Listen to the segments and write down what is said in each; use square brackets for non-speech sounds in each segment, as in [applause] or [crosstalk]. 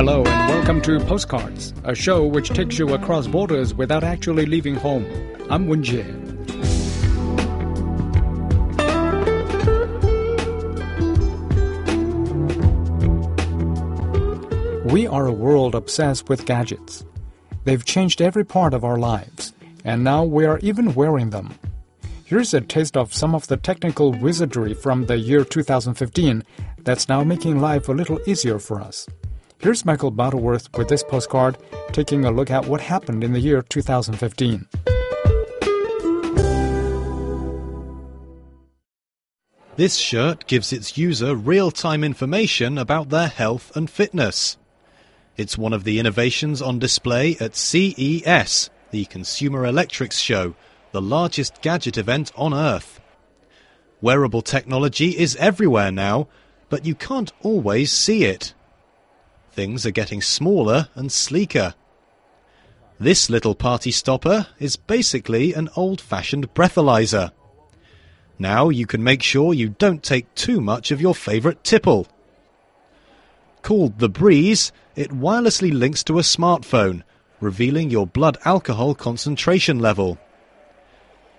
Hello and welcome to Postcards, a show which takes you across borders without actually leaving home. I'm Wen Jie. We are a world obsessed with gadgets. They've changed every part of our lives, and now we are even wearing them. Here's a taste of some of the technical wizardry from the year 2015 that's now making life a little easier for us. Here's Michael Butterworth with this postcard taking a look at what happened in the year 2015. This shirt gives its user real time information about their health and fitness. It's one of the innovations on display at CES, the Consumer Electronics Show, the largest gadget event on Earth. Wearable technology is everywhere now, but you can't always see it. Things are getting smaller and sleeker. This little party stopper is basically an old fashioned breathalyzer. Now you can make sure you don't take too much of your favourite tipple. Called the Breeze, it wirelessly links to a smartphone, revealing your blood alcohol concentration level.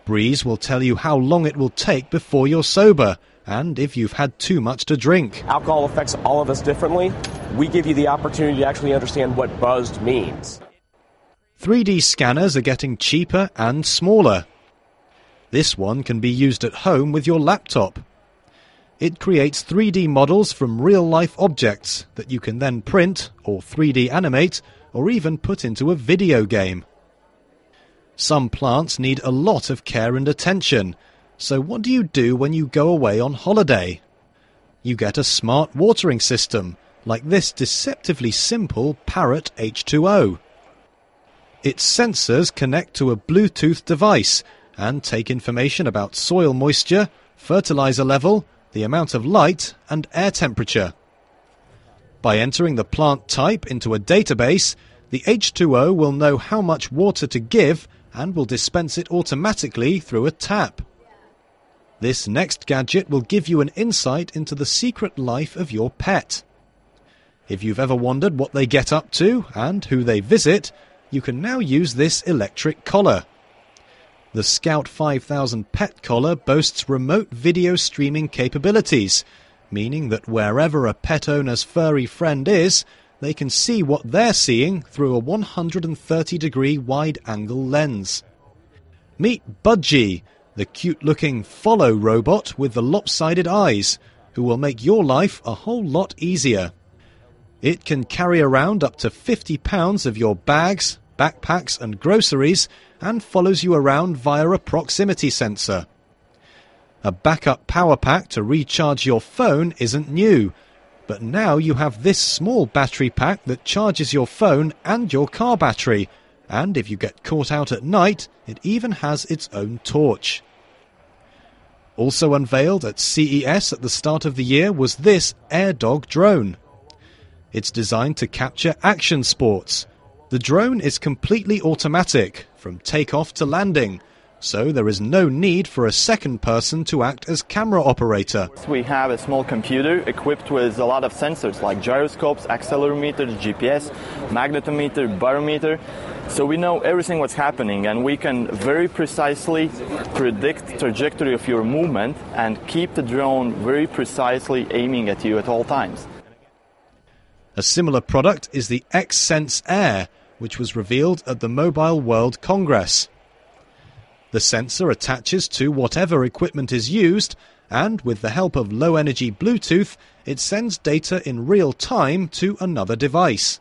Breeze will tell you how long it will take before you're sober and if you've had too much to drink. Alcohol affects all of us differently. We give you the opportunity to actually understand what buzzed means. 3D scanners are getting cheaper and smaller. This one can be used at home with your laptop. It creates 3D models from real life objects that you can then print or 3D animate or even put into a video game. Some plants need a lot of care and attention, so what do you do when you go away on holiday? You get a smart watering system, like this deceptively simple Parrot H2O. Its sensors connect to a Bluetooth device and take information about soil moisture, fertilizer level, the amount of light, and air temperature. By entering the plant type into a database, the H2O will know how much water to give and will dispense it automatically through a tap. This next gadget will give you an insight into the secret life of your pet. If you've ever wondered what they get up to and who they visit, you can now use this electric collar. The Scout 5000 Pet Collar boasts remote video streaming capabilities, meaning that wherever a pet owner's furry friend is, they can see what they're seeing through a 130 degree wide angle lens. Meet Budgie, the cute looking follow robot with the lopsided eyes, who will make your life a whole lot easier. It can carry around up to 50 pounds of your bags, backpacks, and groceries and follows you around via a proximity sensor. A backup power pack to recharge your phone isn't new, but now you have this small battery pack that charges your phone and your car battery, and if you get caught out at night, it even has its own torch. Also unveiled at CES at the start of the year was this AirDog drone. It's designed to capture action sports. The drone is completely automatic, from takeoff to landing, so there is no need for a second person to act as camera operator. We have a small computer equipped with a lot of sensors like gyroscopes, accelerometer, GPS, magnetometer, barometer. So we know everything what's happening and we can very precisely predict trajectory of your movement and keep the drone very precisely aiming at you at all times. A similar product is the X-Sense Air, which was revealed at the Mobile World Congress. The sensor attaches to whatever equipment is used, and with the help of low energy Bluetooth, it sends data in real time to another device.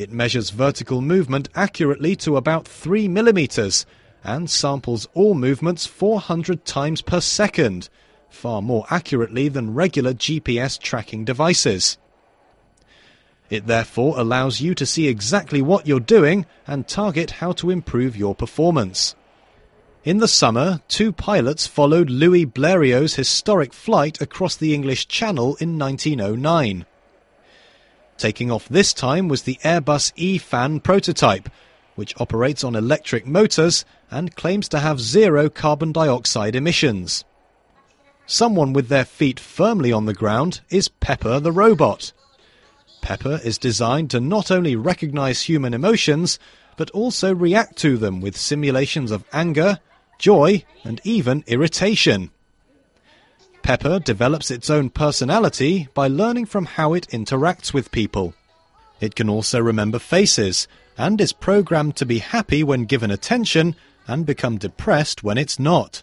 It measures vertical movement accurately to about 3 millimeters and samples all movements 400 times per second, far more accurately than regular GPS tracking devices. It therefore allows you to see exactly what you're doing and target how to improve your performance. In the summer, two pilots followed Louis Blériot's historic flight across the English Channel in 1909. Taking off this time was the Airbus E-Fan prototype, which operates on electric motors and claims to have zero carbon dioxide emissions. Someone with their feet firmly on the ground is Pepper the robot. Pepper is designed to not only recognize human emotions, but also react to them with simulations of anger, joy, and even irritation. Pepper develops its own personality by learning from how it interacts with people. It can also remember faces and is programmed to be happy when given attention and become depressed when it's not.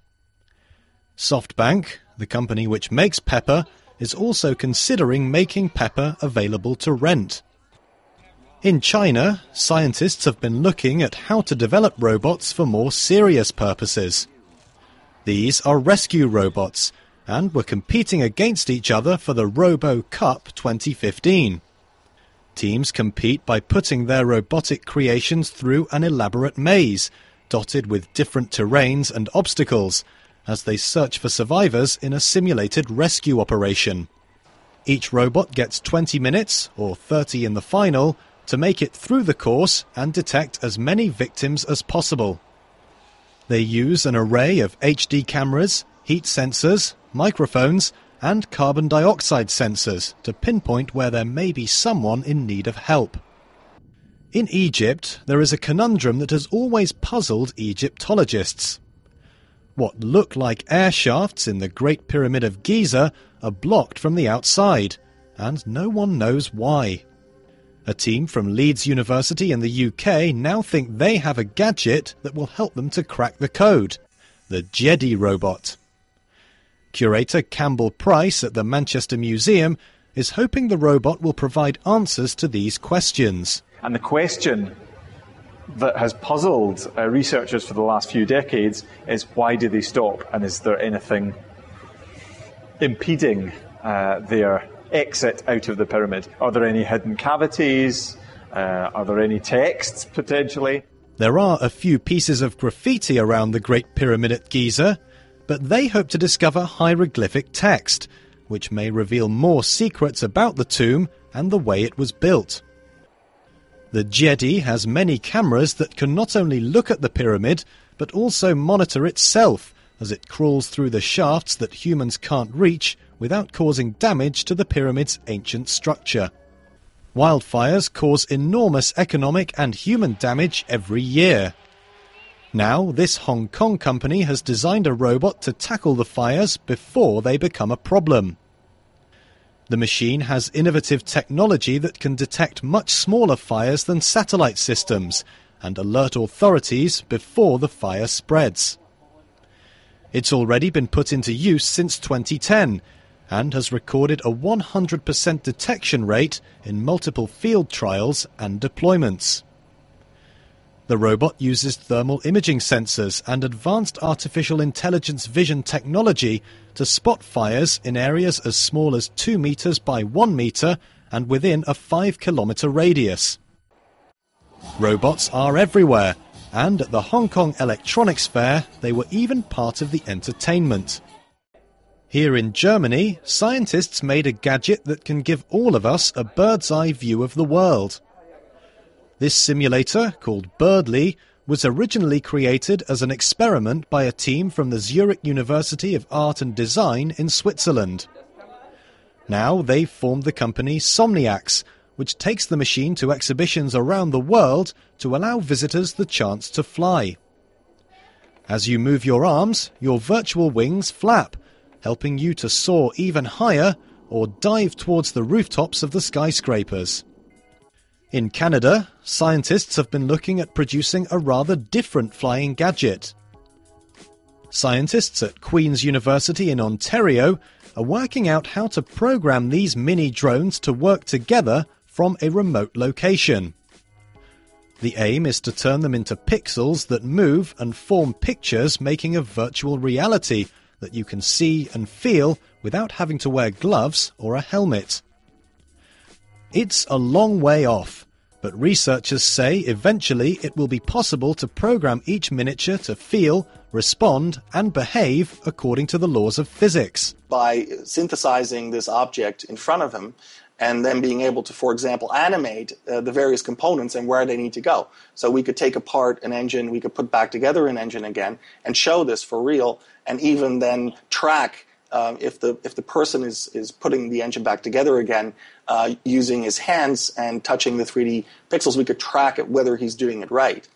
SoftBank, the company which makes Pepper, is also considering making Pepper available to rent. In China, scientists have been looking at how to develop robots for more serious purposes. These are rescue robots and were competing against each other for the RoboCup 2015. Teams compete by putting their robotic creations through an elaborate maze, dotted with different terrains and obstacles, as they search for survivors in a simulated rescue operation. Each robot gets 20 minutes, or 30 in the final, to make it through the course and detect as many victims as possible. They use an array of HD cameras, heat sensors, microphones, and carbon dioxide sensors to pinpoint where there may be someone in need of help. In Egypt, there is a conundrum that has always puzzled Egyptologists. What look like air shafts in the Great Pyramid of Giza are blocked from the outside, and no one knows why. A team from Leeds University in the UK now think they have a gadget that will help them to crack the code the Djedi robot. Curator Campbell Price at the Manchester Museum is hoping the robot will provide answers to these questions. And the question that has puzzled uh, researchers for the last few decades is why do they stop and is there anything impeding uh, their exit out of the pyramid? Are there any hidden cavities? Uh, are there any texts potentially? There are a few pieces of graffiti around the Great Pyramid at Giza, but they hope to discover hieroglyphic text, which may reveal more secrets about the tomb and the way it was built. The Djedi has many cameras that can not only look at the pyramid, but also monitor itself as it crawls through the shafts that humans can't reach without causing damage to the pyramid's ancient structure. Wildfires cause enormous economic and human damage every year. Now, this Hong Kong company has designed a robot to tackle the fires before they become a problem. The machine has innovative technology that can detect much smaller fires than satellite systems and alert authorities before the fire spreads. It's already been put into use since 2010 and has recorded a 100% detection rate in multiple field trials and deployments. The robot uses thermal imaging sensors and advanced artificial intelligence vision technology to spot fires in areas as small as 2 meters by 1 meter and within a 5 kilometer radius. Robots are everywhere, and at the Hong Kong Electronics Fair, they were even part of the entertainment. Here in Germany, scientists made a gadget that can give all of us a bird's eye view of the world. This simulator, called Birdly, was originally created as an experiment by a team from the Zurich University of Art and Design in Switzerland. Now they've formed the company Somniacs, which takes the machine to exhibitions around the world to allow visitors the chance to fly. As you move your arms, your virtual wings flap, helping you to soar even higher or dive towards the rooftops of the skyscrapers. In Canada, scientists have been looking at producing a rather different flying gadget. Scientists at Queen's University in Ontario are working out how to program these mini drones to work together from a remote location. The aim is to turn them into pixels that move and form pictures, making a virtual reality that you can see and feel without having to wear gloves or a helmet. It's a long way off, but researchers say eventually it will be possible to program each miniature to feel, respond, and behave according to the laws of physics. By synthesizing this object in front of him, and then being able to, for example, animate uh, the various components and where they need to go. So we could take apart an engine, we could put back together an engine again, and show this for real, and even then track uh, if the if the person is is putting the engine back together again uh, using his hands and touching the 3D pixels, we could track it whether he's doing it right.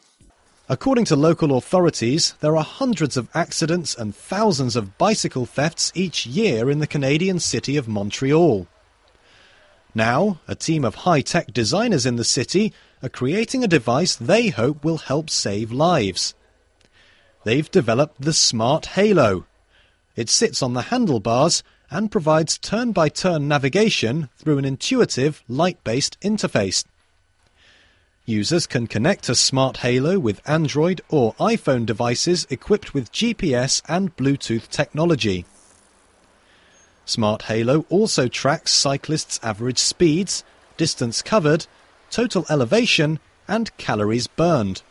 According to local authorities, there are hundreds of accidents and thousands of bicycle thefts each year in the Canadian city of Montreal. Now, a team of high tech designers in the city are creating a device they hope will help save lives. They've developed the Smart Halo. It sits on the handlebars and provides turn by turn navigation through an intuitive, light based interface. Users can connect a Smart Halo with Android or iPhone devices equipped with GPS and Bluetooth technology. Smart Halo also tracks cyclists' average speeds, distance covered, total elevation, and calories burned.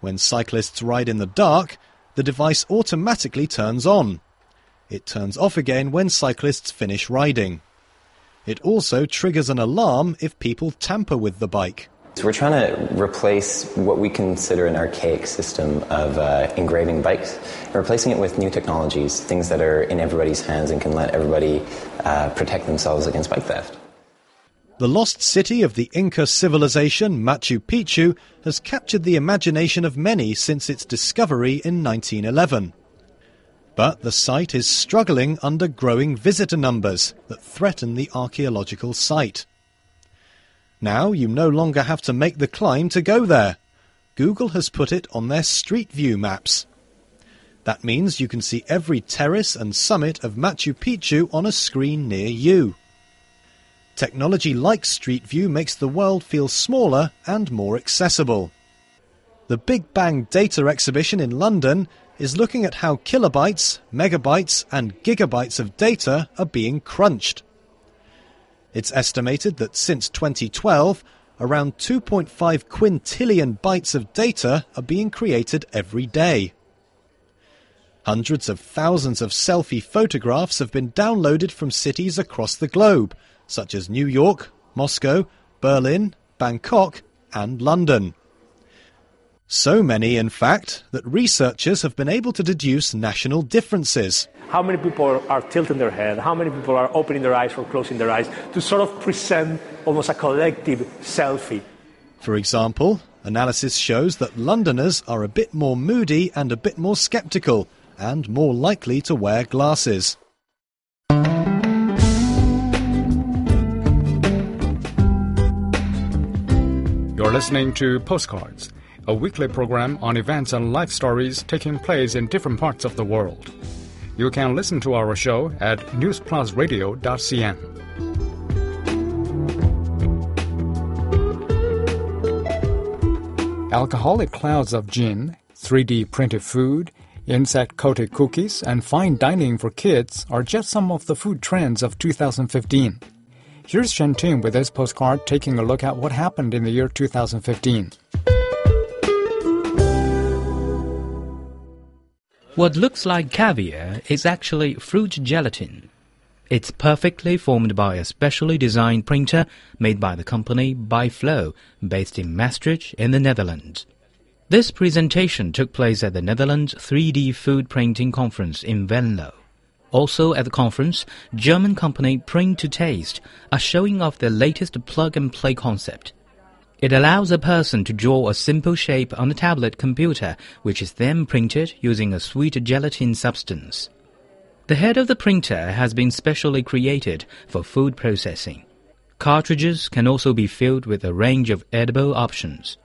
When cyclists ride in the dark, the device automatically turns on. It turns off again when cyclists finish riding. It also triggers an alarm if people tamper with the bike. So we're trying to replace what we consider an archaic system of uh, engraving bikes, and replacing it with new technologies, things that are in everybody's hands and can let everybody uh, protect themselves against bike theft. The lost city of the Inca civilization, Machu Picchu, has captured the imagination of many since its discovery in 1911. But the site is struggling under growing visitor numbers that threaten the archaeological site. Now you no longer have to make the climb to go there. Google has put it on their Street View maps. That means you can see every terrace and summit of Machu Picchu on a screen near you. Technology like Street View makes the world feel smaller and more accessible. The Big Bang Data Exhibition in London is looking at how kilobytes, megabytes, and gigabytes of data are being crunched. It's estimated that since 2012, around 2.5 quintillion bytes of data are being created every day. Hundreds of thousands of selfie photographs have been downloaded from cities across the globe, such as New York, Moscow, Berlin, Bangkok, and London. So many, in fact, that researchers have been able to deduce national differences. How many people are tilting their head? How many people are opening their eyes or closing their eyes to sort of present almost a collective selfie? For example, analysis shows that Londoners are a bit more moody and a bit more skeptical, and more likely to wear glasses. You're listening to Postcards, a weekly program on events and life stories taking place in different parts of the world. You can listen to our show at newsplusradio.cn. Alcoholic clouds of gin, 3D printed food, insect coated cookies, and fine dining for kids are just some of the food trends of 2015. Here's Shanting with this postcard taking a look at what happened in the year 2015. What looks like caviar is actually fruit gelatin. It's perfectly formed by a specially designed printer made by the company byFlow, based in Maastricht in the Netherlands. This presentation took place at the Netherlands 3D Food Printing Conference in Venlo. Also at the conference, German company Print to Taste are showing off their latest plug-and-play concept. It allows a person to draw a simple shape on a tablet computer, which is then printed using a sweet gelatin substance. The head of the printer has been specially created for food processing. Cartridges can also be filled with a range of edible options.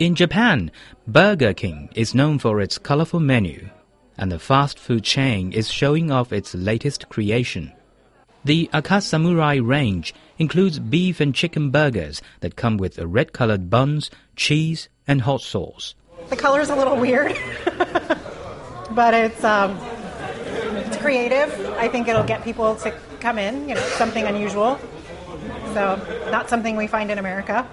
In Japan, Burger King is known for its colorful menu, and the fast food chain is showing off its latest creation. The Akasamurai range includes beef and chicken burgers that come with red colored buns, cheese, and hot sauce. The color's a little weird, [laughs] but it's um, it's creative. I think it'll get people to come in. You know, something unusual. So not something we find in America.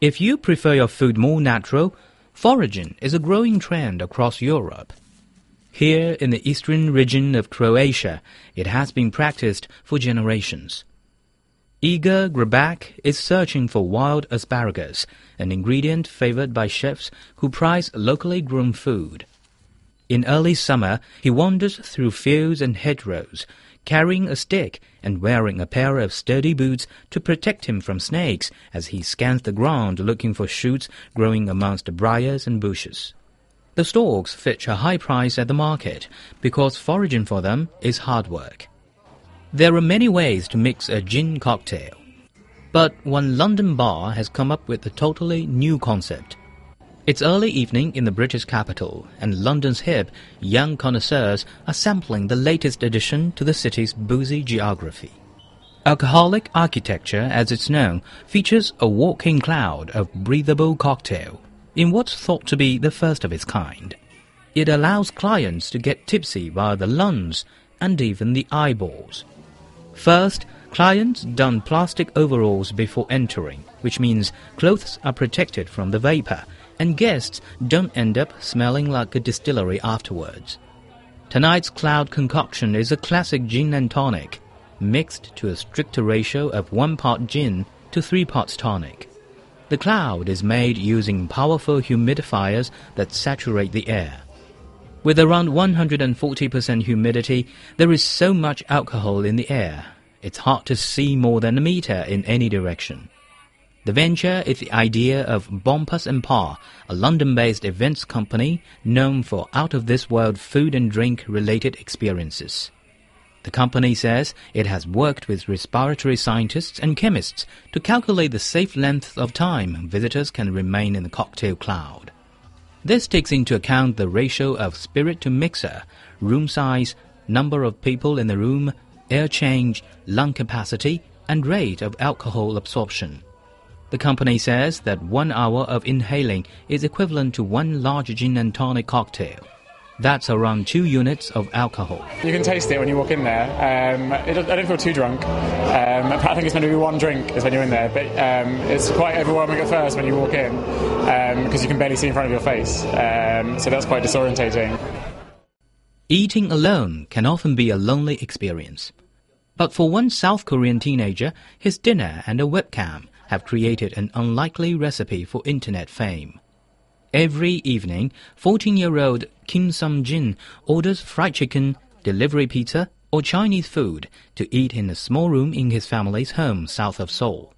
If you prefer your food more natural, foraging is a growing trend across Europe. Here in the eastern region of Croatia, it has been practiced for generations. Igor Grabak is searching for wild asparagus, an ingredient favored by chefs who prize locally grown food. In early summer, he wanders through fields and hedgerows, carrying a stick and wearing a pair of sturdy boots to protect him from snakes as he scans the ground looking for shoots growing amongst the briars and bushes. The stalks fetch a high price at the market because foraging for them is hard work. There are many ways to mix a gin cocktail. But one London bar has come up with a totally new concept. It's early evening in the British capital, and London's hip, young connoisseurs are sampling the latest addition to the city's boozy geography. Alcoholic architecture, as it's known, features a walking cloud of breathable cocktail, in what's thought to be the first of its kind. It allows clients to get tipsy via the lungs and even the eyeballs. First, clients don plastic overalls before entering, which means clothes are protected from the vapor, and guests don't end up smelling like a distillery afterwards. Tonight's cloud concoction is a classic gin and tonic, mixed to a stricter ratio of one part gin to three parts tonic. The cloud is made using powerful humidifiers that saturate the air. With around 140% humidity, there is so much alcohol in the air, it's hard to see more than a meter in any direction. The venture is the idea of Bompas and Parr, a London-based events company known for out-of-this-world food and drink-related experiences. The company says it has worked with respiratory scientists and chemists to calculate the safe length of time visitors can remain in the cocktail cloud. This takes into account the ratio of spirit to mixer, room size, number of people in the room, air change, lung capacity, and rate of alcohol absorption. The company says that one hour of inhaling is equivalent to one large gin and tonic cocktail. That's around two units of alcohol. You can taste it when you walk in there. Um, it, I don't feel too drunk. Um, I think it's meant to be one drink is when you're in there, but um, it's quite overwhelming at first when you walk in because um, you can barely see in front of your face. Um, so that's quite disorientating. Eating alone can often be a lonely experience. But for one South Korean teenager, his dinner and a webcam have created an unlikely recipe for internet fame. Every evening, 14-year-old Kim Sung-jin orders fried chicken, delivery pizza, or Chinese food to eat in a small room in his family's home south of Seoul.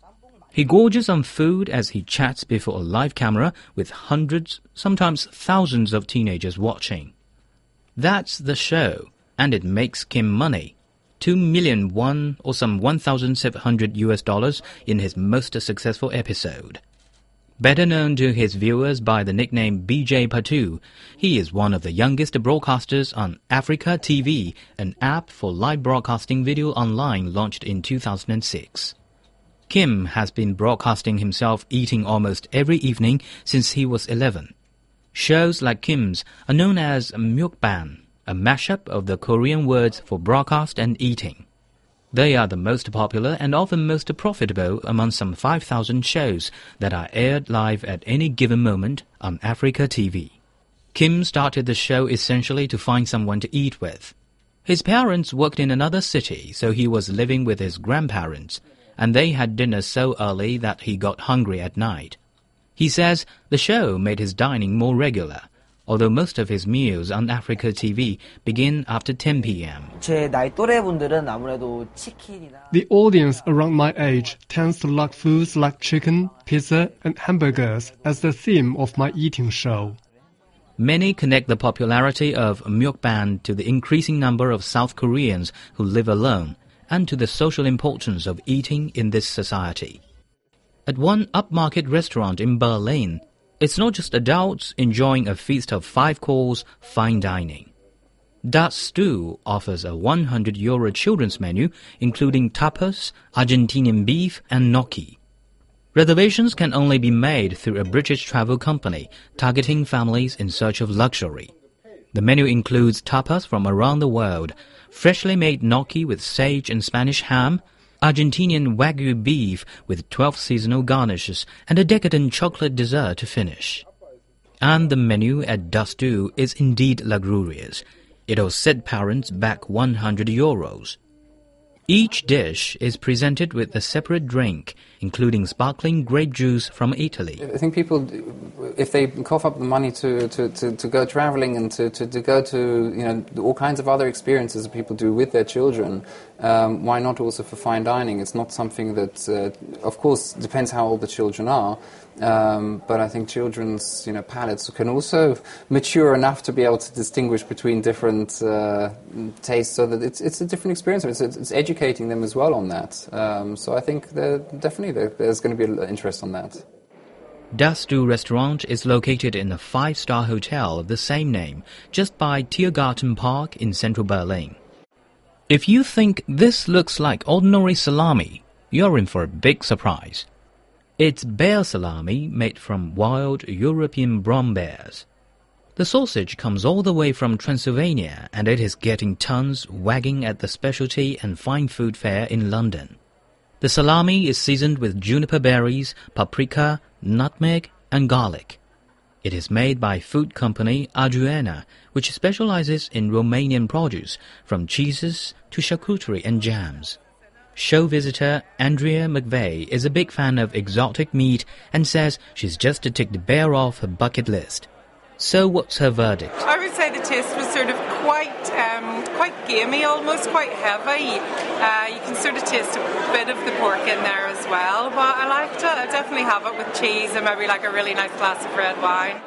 He gorges on food as he chats before a live camera with hundreds, sometimes thousands of teenagers watching. That's the show, and it makes Kim money. 2 million won or some 1,700 US dollars in his most successful episode. Better known to his viewers by the nickname BJ Patu, he is one of the youngest broadcasters on AfreecaTV, an app for live broadcasting video online launched in 2006. Kim has been broadcasting himself eating almost every evening since he was 11. Shows like Kim's are known as mukbang, a mashup of the Korean words for broadcast and eating. They are the most popular and often most profitable among some 5,000 shows that are aired live at any given moment on AfreecaTV. Kim started the show essentially to find someone to eat with. His parents worked in another city, so he was living with his grandparents, and they had dinner so early that he got hungry at night. He says the show made his dining more regular, although most of his meals on AfreecaTV begin after 10 p.m. The audience around my age tends to like foods like chicken, pizza, and hamburgers as the theme of my eating show. Many connect the popularity of mukbang to the increasing number of South Koreans who live alone and to the social importance of eating in this society. At one upmarket restaurant in Berlin, it's not just adults enjoying a feast of five course fine dining. Das Stue offers a 100 euro children's menu, including tapas, Argentinian beef, and gnocchi. Reservations can only be made through a British travel company targeting families in search of luxury. The menu includes tapas from around the world, freshly made gnocchi with sage and Spanish ham, Argentinian Wagyu beef with 12 seasonal garnishes, and a decadent chocolate dessert to finish. And the menu at Stue is indeed luxurious. It'll set parents back 100 euros. Each dish is presented with a separate drink, including sparkling grape juice from Italy. I think people, if they cough up the money to, to, to, to go traveling and to, to, to, go to you know all kinds of other experiences that people do with their children, um, why not also for fine dining? It's not something that, uh, of course, depends how old the children are. Um, but I think children's you know palates can also mature enough to be able to distinguish between different uh, tastes, so that it's it's a different experience. It's, it's educating them as well on that. Um, so I think definitely there's going to be interest on that. Das Stue restaurant is located in a five-star hotel of the same name, just by Tiergarten Park in central Berlin. If you think this looks like ordinary salami, you're in for a big surprise. It's bear salami made from wild European brown bears. The sausage comes all the way from Transylvania and it is getting tons wagging at the specialty and fine food fair in London. The salami is seasoned with juniper berries, paprika, nutmeg, and garlic. It is made by food company Adriana, which specializes in Romanian produce, from cheeses to charcuterie and jams. Show visitor Andrea McVeigh is a big fan of exotic meat and says she's just to tick the bear off her bucket list. So what's her verdict? I would say the taste was sort of quite, um, quite gamey, almost quite heavy. Uh, you can sort of taste a bit of the pork in there as well, but I liked it. I definitely have it with cheese and maybe like a really nice glass of red wine.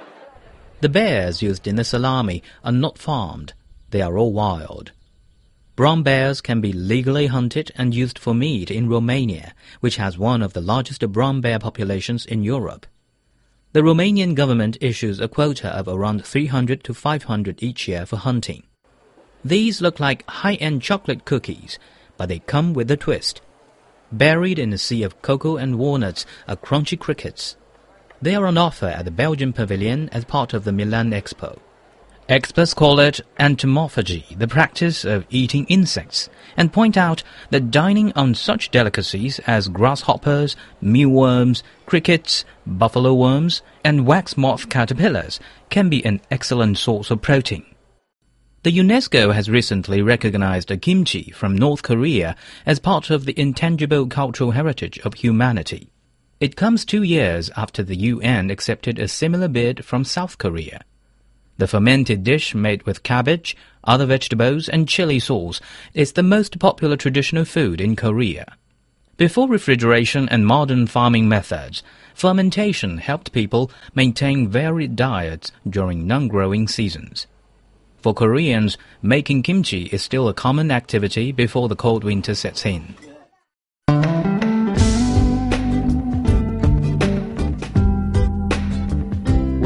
The bears used in the salami are not farmed; they are all wild. Brown bears can be legally hunted and used for meat in Romania, which has one of the largest brown bear populations in Europe. The Romanian government issues a quota of around 300 to 500 each year for hunting. These look like high-end chocolate cookies, but they come with a twist. Buried in a sea of cocoa and walnuts are crunchy crickets. They are on offer at the Belgian Pavilion as part of the Milan Expo. Experts call it entomophagy, the practice of eating insects, and point out that dining on such delicacies as grasshoppers, mealworms, crickets, buffalo worms, and wax moth caterpillars can be an excellent source of protein. The UNESCO has recently recognized a kimchi from North Korea as part of the intangible cultural heritage of humanity. It comes two years after the UN accepted a similar bid from South Korea. The fermented dish made with cabbage, other vegetables, and chili sauce is the most popular traditional food in Korea. Before refrigeration and modern farming methods, fermentation helped people maintain varied diets during non-growing seasons. For Koreans, making kimchi is still a common activity before the cold winter sets in.